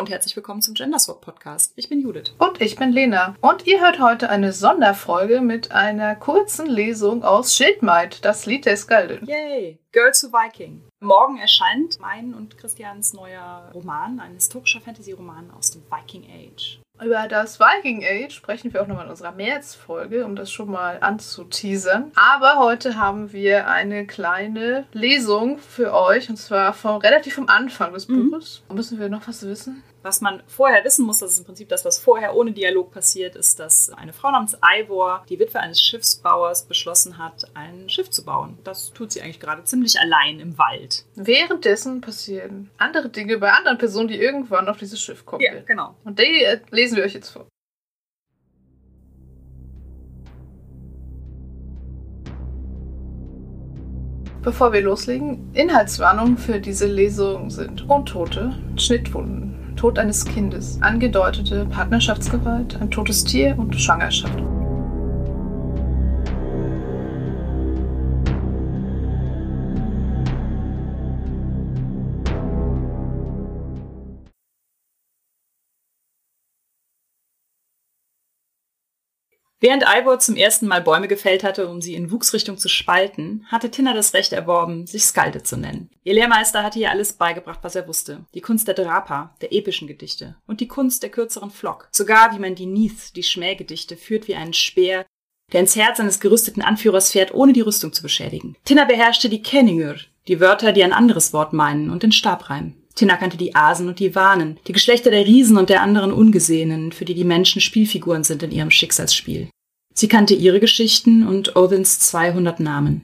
und herzlich willkommen zum Genderswap Podcast. Ich bin Judith. Und ich bin Lena. Und ihr hört heute eine Sonderfolge mit einer kurzen Lesung aus Schildmaid, das Lied der Skaldin. Yay! Girl to Viking. Morgen erscheint mein und Christians neuer Roman, ein historischer Fantasy-Roman aus dem Viking Age. Über das Viking Age sprechen wir auch nochmal in unserer März-Folge, um das schon mal anzuteasern. Aber heute haben wir eine kleine Lesung für euch, und zwar vom, relativ vom Anfang des Mhm. Buches. Müssen wir noch was wissen? Was man vorher wissen muss, das ist im Prinzip das, was vorher ohne Dialog passiert, ist, dass eine Frau namens Ivor, die Witwe eines Schiffsbauers, beschlossen hat, ein Schiff zu bauen. Das tut sie eigentlich gerade ziemlich allein im Wald. Währenddessen passieren andere Dinge bei anderen Personen, die irgendwann auf dieses Schiff kommen werden. genau. Und die äh, lesen wir euch jetzt vor. Bevor wir loslegen, Inhaltswarnungen für diese Lesung sind Untote, Schnittwunden, Tod eines Kindes, angedeutete Partnerschaftsgewalt, ein totes Tier und Schwangerschaft. Während Ivor zum ersten Mal Bäume gefällt hatte, um sie in Wuchsrichtung zu spalten, hatte Tinna das Recht erworben, sich Skalde zu nennen. Ihr Lehrmeister hatte ihr alles beigebracht, was er wusste. Die Kunst der Drapa, der epischen Gedichte und die Kunst der kürzeren Flock. Sogar wie man die Neath, die Schmähgedichte, führt wie einen Speer, der ins Herz eines gerüsteten Anführers fährt, ohne die Rüstung zu beschädigen. Tinna beherrschte die Kenningur, die Wörter, die ein anderes Wort meinen, und den Stabreim. Tinna kannte die Asen und die Wanen, die Geschlechter der Riesen und der anderen Ungesehenen, für die die Menschen Spielfiguren sind in ihrem Schicksalsspiel. Sie kannte ihre Geschichten und Othins 200 Namen.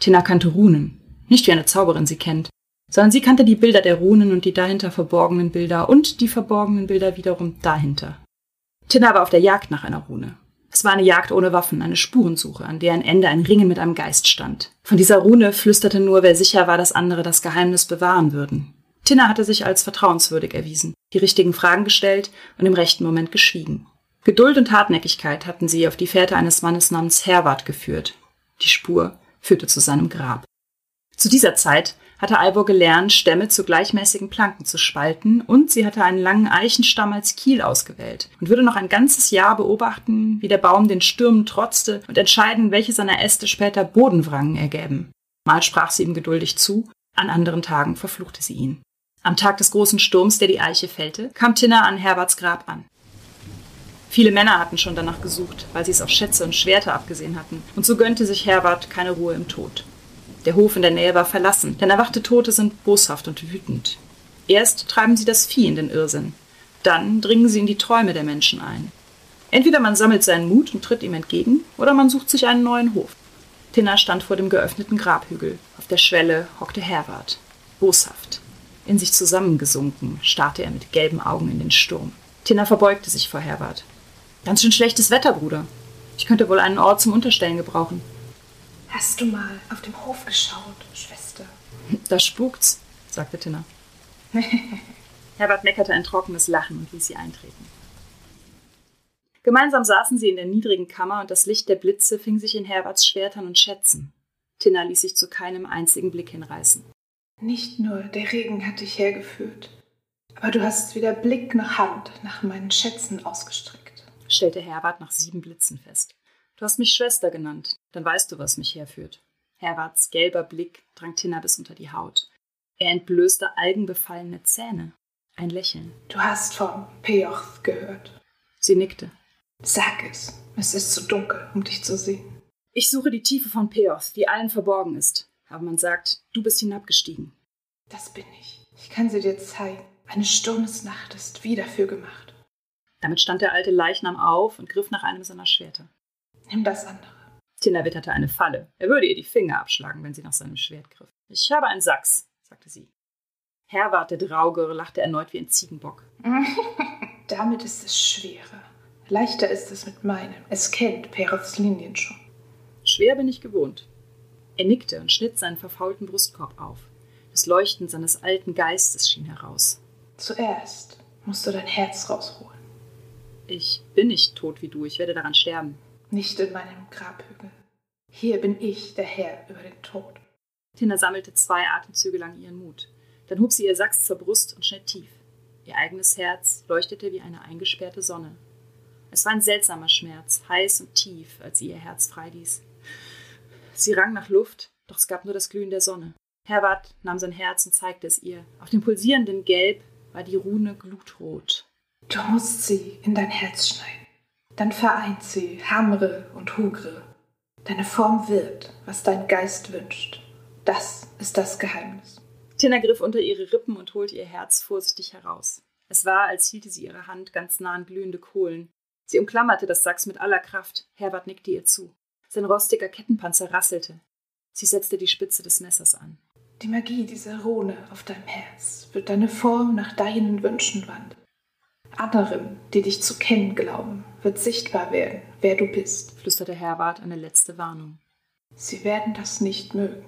Tinna kannte Runen. Nicht wie eine Zauberin sie kennt, sondern sie kannte die Bilder der Runen und die dahinter verborgenen Bilder und die verborgenen Bilder wiederum dahinter. Tinna war auf der Jagd nach einer Rune. Es war eine Jagd ohne Waffen, eine Spurensuche, an deren Ende ein Ringen mit einem Geist stand. Von dieser Rune flüsterte nur, wer sicher war, dass andere das Geheimnis bewahren würden. Tinna hatte sich als vertrauenswürdig erwiesen, die richtigen Fragen gestellt und im rechten Moment geschwiegen. Geduld und Hartnäckigkeit hatten sie auf die Fährte eines Mannes namens Herwart geführt. Die Spur führte zu seinem Grab. Zu dieser Zeit hatte Ivor gelernt, Stämme zu gleichmäßigen Planken zu spalten und sie hatte einen langen Eichenstamm als Kiel ausgewählt und würde noch ein ganzes Jahr beobachten, wie der Baum den Stürmen trotzte und entscheiden, welche seiner Äste später Bodenwrangen ergäben. Mal sprach sie ihm geduldig zu, an anderen Tagen verfluchte sie ihn. Am Tag des großen Sturms, der die Eiche fällte, kam Tinna an Herwarts Grab an. Viele Männer hatten schon danach gesucht, weil sie es auf Schätze und Schwerter abgesehen hatten, und so gönnte sich Herwart keine Ruhe im Tod. Der Hof in der Nähe war verlassen, denn erwachte Tote sind boshaft und wütend. Erst treiben sie das Vieh in den Irrsinn, dann dringen sie in die Träume der Menschen ein. Entweder man sammelt seinen Mut und tritt ihm entgegen, oder man sucht sich einen neuen Hof. Tinna stand vor dem geöffneten Grabhügel. Auf der Schwelle hockte Herwart. Boshaft. In sich zusammengesunken, starrte er mit gelben Augen in den Sturm. Tinna verbeugte sich vor Herwart. Ganz schön schlechtes Wetter, Bruder. Ich könnte wohl einen Ort zum Unterstellen gebrauchen. Hast du mal auf dem Hof geschaut, Schwester? Da spukt's, sagte Tinna. Herbert meckerte ein trockenes Lachen und ließ sie eintreten. Gemeinsam saßen sie in der niedrigen Kammer und das Licht der Blitze fing sich in Herberts Schwertern und Schätzen. Tinna ließ sich zu keinem einzigen Blick hinreißen. Nicht nur der Regen hat dich hergeführt, aber du hast weder Blick noch Hand nach meinen Schätzen ausgestreckt. stellte Herbert nach sieben Blitzen fest. Du hast mich Schwester genannt, dann weißt du, was mich herführt. Herberts gelber Blick drang Tinna bis unter die Haut. Er entblößte algenbefallene Zähne. Ein Lächeln. Du hast von Peoch gehört. Sie nickte. Sag es, es ist zu dunkel, um dich zu sehen. Ich suche die Tiefe von Peoth, die allen verborgen ist. Aber man sagt, du bist hinabgestiegen. Das bin ich. Ich kann sie dir zeigen. Eine Sturmesnacht ist wie dafür gemacht. Damit stand der alte Leichnam auf und griff nach einem seiner Schwerter. Nimm das andere. Tinna witterte eine Falle. Er würde ihr die Finger abschlagen, wenn sie nach seinem Schwert griff. Ich habe einen Sachs, sagte sie. Herwart, der Draugere, lachte erneut wie ein Ziegenbock. Damit ist es schwerer. Leichter ist es mit meinem. Es kennt Peroths Linien schon. Schwer bin ich gewohnt. Er nickte und schnitt seinen verfaulten Brustkorb auf. Das Leuchten seines alten Geistes schien heraus. Zuerst musst du dein Herz rausholen. Ich bin nicht tot wie du, ich werde daran sterben. Nicht in meinem Grabhügel. Hier bin ich der Herr über den Tod. Tina sammelte zwei Atemzüge lang ihren Mut. Dann hob sie ihr Sachs zur Brust und schnitt tief. Ihr eigenes Herz leuchtete wie eine eingesperrte Sonne. Es war ein seltsamer Schmerz, heiß und tief, als sie ihr Herz freiließ. Sie rang nach Luft, doch es gab nur das Glühen der Sonne. Herbert nahm sein Herz und zeigte es ihr. Auf dem pulsierenden Gelb war die Rune glutrot. Du musst sie in dein Herz schneiden. Dann vereint sie Hamre und Hugre. Deine Form wird, was dein Geist wünscht. Das ist das Geheimnis. Tina griff unter ihre Rippen und holte ihr Herz vorsichtig heraus. Es war, als hielte sie ihre Hand ganz nah an glühende Kohlen. Sie umklammerte das Sachs mit aller Kraft. Herbert nickte ihr zu. Sein rostiger Kettenpanzer rasselte. Sie setzte die Spitze des Messers an. Die Magie dieser Rune auf deinem Herz wird deine Form nach deinen Wünschen wandeln. Anderen, die dich zu kennen glauben, wird sichtbar werden, wer du bist, flüsterte Herbert eine letzte Warnung. Sie werden das nicht mögen.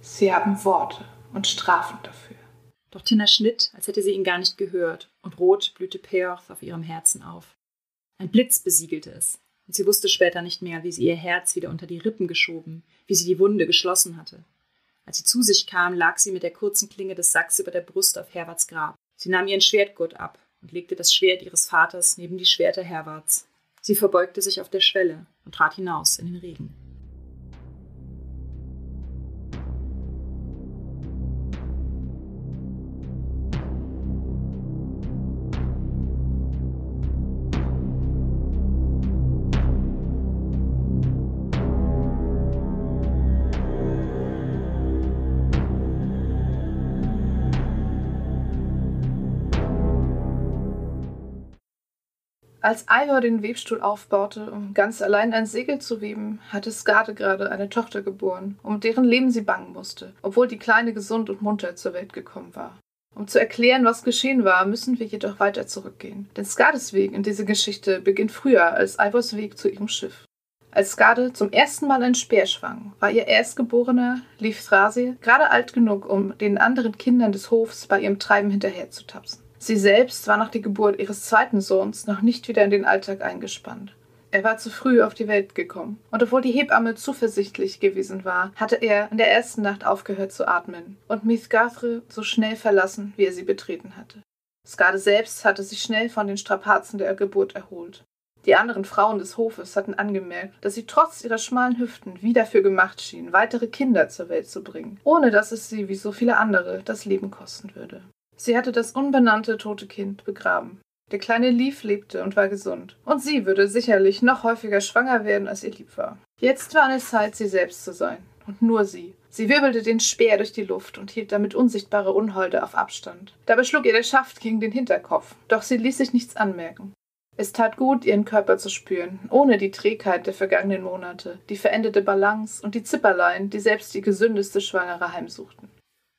Sie haben Worte und Strafen dafür. Doch Tina schnitt, als hätte sie ihn gar nicht gehört, und rot blühte Peorth auf ihrem Herzen auf. Ein Blitz besiegelte es, und sie wusste später nicht mehr, wie sie ihr Herz wieder unter die Rippen geschoben, wie sie die Wunde geschlossen hatte. Als sie zu sich kam, lag sie mit der kurzen Klinge des Sacks über der Brust auf Herberts Grab. Sie nahm ihren Schwertgurt ab und legte das Schwert ihres Vaters neben die Schwerter Herberts. Sie verbeugte sich auf der Schwelle und trat hinaus in den Regen. Als Ivor den Webstuhl aufbaute, um ganz allein ein Segel zu weben, hatte Skade gerade eine Tochter geboren, um deren Leben sie bangen musste, obwohl die Kleine gesund und munter zur Welt gekommen war. Um zu erklären, was geschehen war, müssen wir jedoch weiter zurückgehen. Denn Skades Weg in dieser Geschichte beginnt früher als Ivors Weg zu ihrem Schiff. Als Skade zum ersten Mal ein Speer schwang, war ihr Erstgeborener, Lief Thrasir, gerade alt genug, um den anderen Kindern des Hofs bei ihrem Treiben hinterherzutapsen. Sie selbst war nach der Geburt ihres zweiten Sohns noch nicht wieder in den Alltag eingespannt. Er war zu früh auf die Welt gekommen, und obwohl die Hebamme zuversichtlich gewesen war, hatte er in der ersten Nacht aufgehört zu atmen und Mithgathre so schnell verlassen, wie er sie betreten hatte. Skade selbst hatte sich schnell von den Strapazen der Geburt erholt. Die anderen Frauen des Hofes hatten angemerkt, dass sie trotz ihrer schmalen Hüften wie dafür gemacht schien, weitere Kinder zur Welt zu bringen, ohne dass es sie wie so viele andere das Leben kosten würde. Sie hatte das unbenannte tote Kind begraben. Der kleine Leaf lebte und war gesund. Und sie würde sicherlich noch häufiger schwanger werden, als ihr lieb war. Jetzt war es Zeit, sie selbst zu sein. Und nur sie. Sie wirbelte den Speer durch die Luft und hielt damit unsichtbare Unholde auf Abstand. Dabei schlug ihr der Schaft gegen den Hinterkopf. Doch sie ließ sich nichts anmerken. Es tat gut, ihren Körper zu spüren, ohne die Trägheit der vergangenen Monate, die verendete Balance und die Zipperlein, die selbst die gesündeste Schwangere heimsuchten.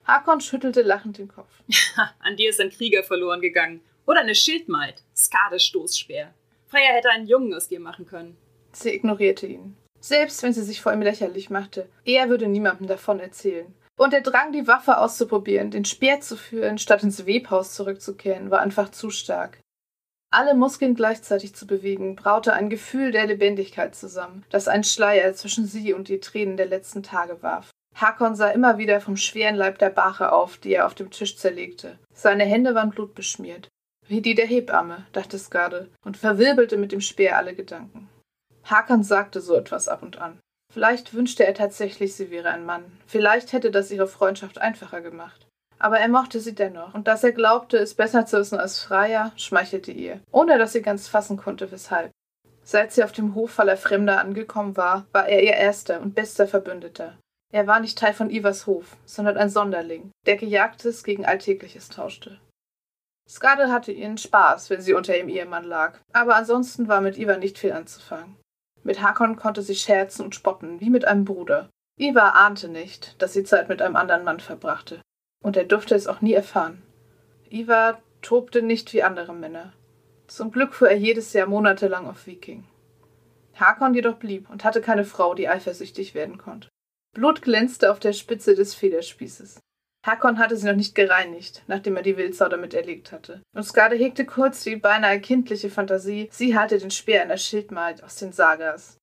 Hakon schüttelte lachend den Kopf. An dir ist ein Krieger verloren gegangen. Oder eine Schildmaid. Skade Stoßspeer. Freya hätte einen Jungen aus dir machen können. Sie ignorierte ihn. Selbst wenn sie sich vor ihm lächerlich machte, er würde niemandem davon erzählen. Und der Drang, die Waffe auszuprobieren, den Speer zu führen, statt ins Webhaus zurückzukehren, war einfach zu stark. Alle Muskeln gleichzeitig zu bewegen, braute ein Gefühl der Lebendigkeit zusammen, das einen Schleier zwischen sie und die Tränen der letzten Tage warf. Hakon sah immer wieder vom schweren Leib der Bache auf, die er auf dem Tisch zerlegte. Seine Hände waren blutbeschmiert. Wie die der Hebamme, dachte Skade und verwirbelte mit dem Speer alle Gedanken. Hakon sagte so etwas ab und an. Vielleicht wünschte er tatsächlich, sie wäre ein Mann. Vielleicht hätte das ihre Freundschaft einfacher gemacht. Aber er mochte sie dennoch, und dass er glaubte, es besser zu wissen als Freya, schmeichelte ihr, ohne dass sie ganz fassen konnte, weshalb. Seit sie auf dem Hof voller Fremder angekommen war, war er ihr erster und bester Verbündeter. Er war nicht Teil von Ivers Hof, sondern ein Sonderling, der Gejagtes gegen Alltägliches tauschte. Skade hatte ihren Spaß, wenn sie unter ihrem Ehemann lag, aber ansonsten war mit Ivar nicht viel anzufangen. Mit Hakon konnte sie scherzen und spotten, wie mit einem Bruder. Ivar ahnte nicht, dass sie Zeit mit einem anderen Mann verbrachte, und er durfte es auch nie erfahren. Ivar tobte nicht wie andere Männer. Zum Glück fuhr er jedes Jahr monatelang auf Viking. Hakon jedoch blieb und hatte keine Frau, die eifersüchtig werden konnte. Blut glänzte auf der Spitze des Federspießes. Hakon hatte sie noch nicht gereinigt, nachdem er die Wildsau damit erlegt hatte. Und Skade hegte kurz die beinahe kindliche Fantasie, sie halte den Speer einer Schildmaid aus den Sagas.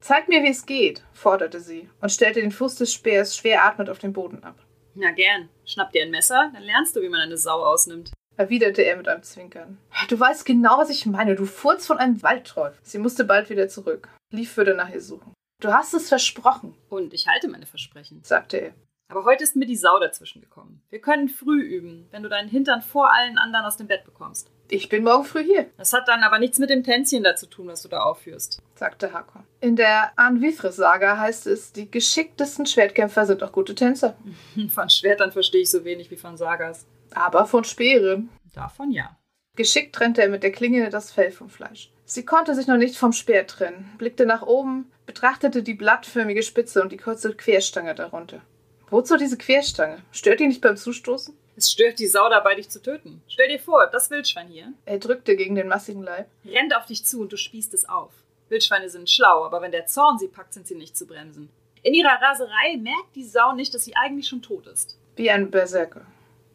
Zeig mir, wie es geht, forderte sie und stellte den Fuß des Speers schwer atmend auf den Boden ab. Na gern. Schnapp dir ein Messer, dann lernst du, wie man eine Sau ausnimmt. erwiderte er mit einem Zwinkern. Du weißt genau, was ich meine. Du fuhrst von einem Waldteufel. Sie musste bald wieder zurück. Lief würde nach ihr suchen. Du hast es versprochen. Und ich halte meine Versprechen, sagte er. Aber heute ist mir die Sau dazwischen gekommen. Wir können früh üben, wenn du deinen Hintern vor allen anderen aus dem Bett bekommst. Ich bin morgen früh hier. Das hat dann aber nichts mit dem Tänzchen da zu tun, was du da aufführst, sagte Hakon. In der Anvifres-Saga heißt es, die geschicktesten Schwertkämpfer sind auch gute Tänzer. von Schwertern verstehe ich so wenig wie von Sagas. Aber von Speeren. Davon ja. Geschickt trennte er mit der Klinge das Fell vom Fleisch. Sie konnte sich noch nicht vom Speer trennen, blickte nach oben, betrachtete die blattförmige Spitze und die kurze Querstange darunter. Wozu diese Querstange? Stört die nicht beim Zustoßen? Es stört die Sau dabei, dich zu töten. Stell dir vor, das Wildschwein hier. Er drückte gegen den massigen Leib. Rennt auf dich zu und du spießt es auf. Wildschweine sind schlau, aber wenn der Zorn sie packt, sind sie nicht zu bremsen. In ihrer Raserei merkt die Sau nicht, dass sie eigentlich schon tot ist. Wie ein Berserker.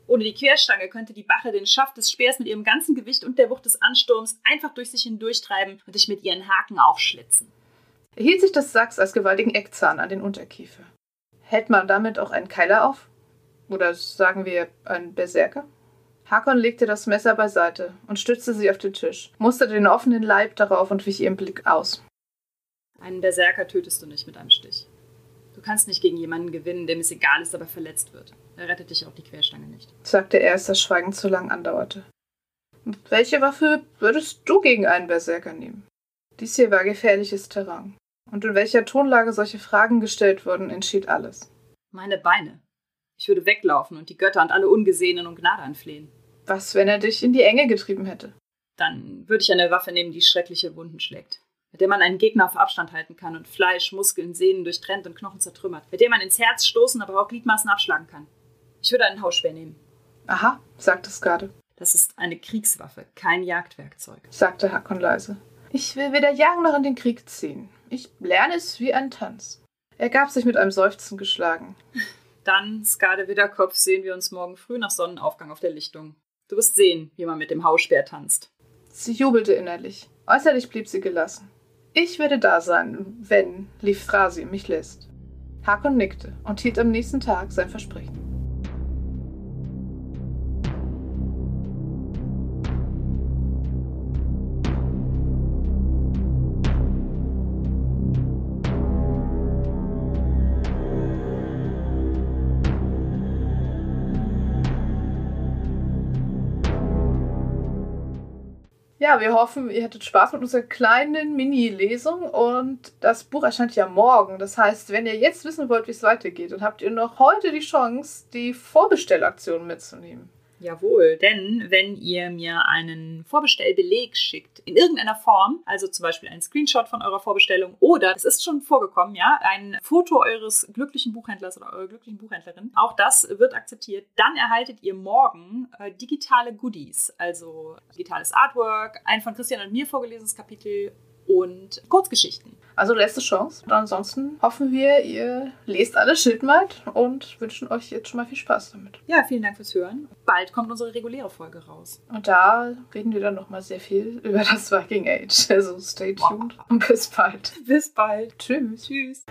Ohne die Querstange könnte die Bache den Schaft des Speers mit ihrem ganzen Gewicht und der Wucht des Ansturms einfach durch sich hindurchtreiben und dich mit ihren Haken aufschlitzen. Er hielt sich das Sachs als gewaltigen Eckzahn an den Unterkiefer. Hält man damit auch einen Keiler auf? Oder sagen wir einen Berserker? Hakon legte das Messer beiseite und stützte sie auf den Tisch, musterte den offenen Leib darauf und wich ihrem Blick aus. Einen Berserker tötest du nicht mit einem Stich. Du kannst nicht gegen jemanden gewinnen, dem es egal ist, aber verletzt wird. Er rettet dich auch die Querstange nicht, sagte er, als das Schweigen zu lang andauerte. Welche Waffe würdest du gegen einen Berserker nehmen? Dies hier war gefährliches Terrain. Und in welcher Tonlage solche Fragen gestellt wurden, entschied alles. Meine Beine. Ich würde weglaufen und die Götter und alle Ungesehenen um Gnade anflehen. Was, wenn er dich in die Enge getrieben hätte? Dann würde ich eine Waffe nehmen, die schreckliche Wunden schlägt. Mit der man einen Gegner auf Abstand halten kann und Fleisch, Muskeln, Sehnen durchtrennt und Knochen zertrümmert. Mit der man ins Herz stoßen, aber auch Gliedmaßen abschlagen kann. Ich würde einen Hausschwer nehmen. Aha, sagte Skade. Das ist eine Kriegswaffe, kein Jagdwerkzeug, sagte Hakon leise. Ich will weder jagen noch in den Krieg ziehen. Ich lerne es wie ein Tanz. Er gab sich mit einem Seufzen geschlagen. Dann, Skade Widderkopf, sehen wir uns morgen früh nach Sonnenaufgang auf der Lichtung. Du wirst sehen, wie man mit dem Hausspeer tanzt. Sie jubelte innerlich. Äußerlich blieb sie gelassen. Ich werde da sein, wenn, lief Thrasi mich lässt. Hakon nickte und hielt am nächsten Tag sein Versprechen. Wir hoffen, ihr hattet Spaß mit unserer kleinen Mini-Lesung und das Buch erscheint ja morgen. Das heißt, wenn ihr jetzt wissen wollt, wie es weitergeht, dann habt ihr noch heute die Chance, die Vorbestellaktion mitzunehmen. Jawohl, denn wenn ihr mir einen Vorbestellbeleg schickt, in irgendeiner Form, also zum Beispiel einen Screenshot von eurer Vorbestellung oder, es ist schon vorgekommen, ja, ein Foto eures glücklichen Buchhändlers oder eurer glücklichen Buchhändlerin, auch das wird akzeptiert, dann erhaltet ihr morgen äh, digitale Goodies, also digitales Artwork, ein von Christian und mir vorgelesenes Kapitel und Kurzgeschichten. Also letzte Chance. Und ansonsten hoffen wir, ihr lest alle Schildmaid und wünschen euch jetzt schon mal viel Spaß damit. Ja, vielen Dank fürs Hören. Bald kommt unsere reguläre Folge raus. Und da reden wir dann nochmal sehr viel über das Viking Age. Also stay tuned wow. und bis bald. Bis bald. Tschüss. Tschüss.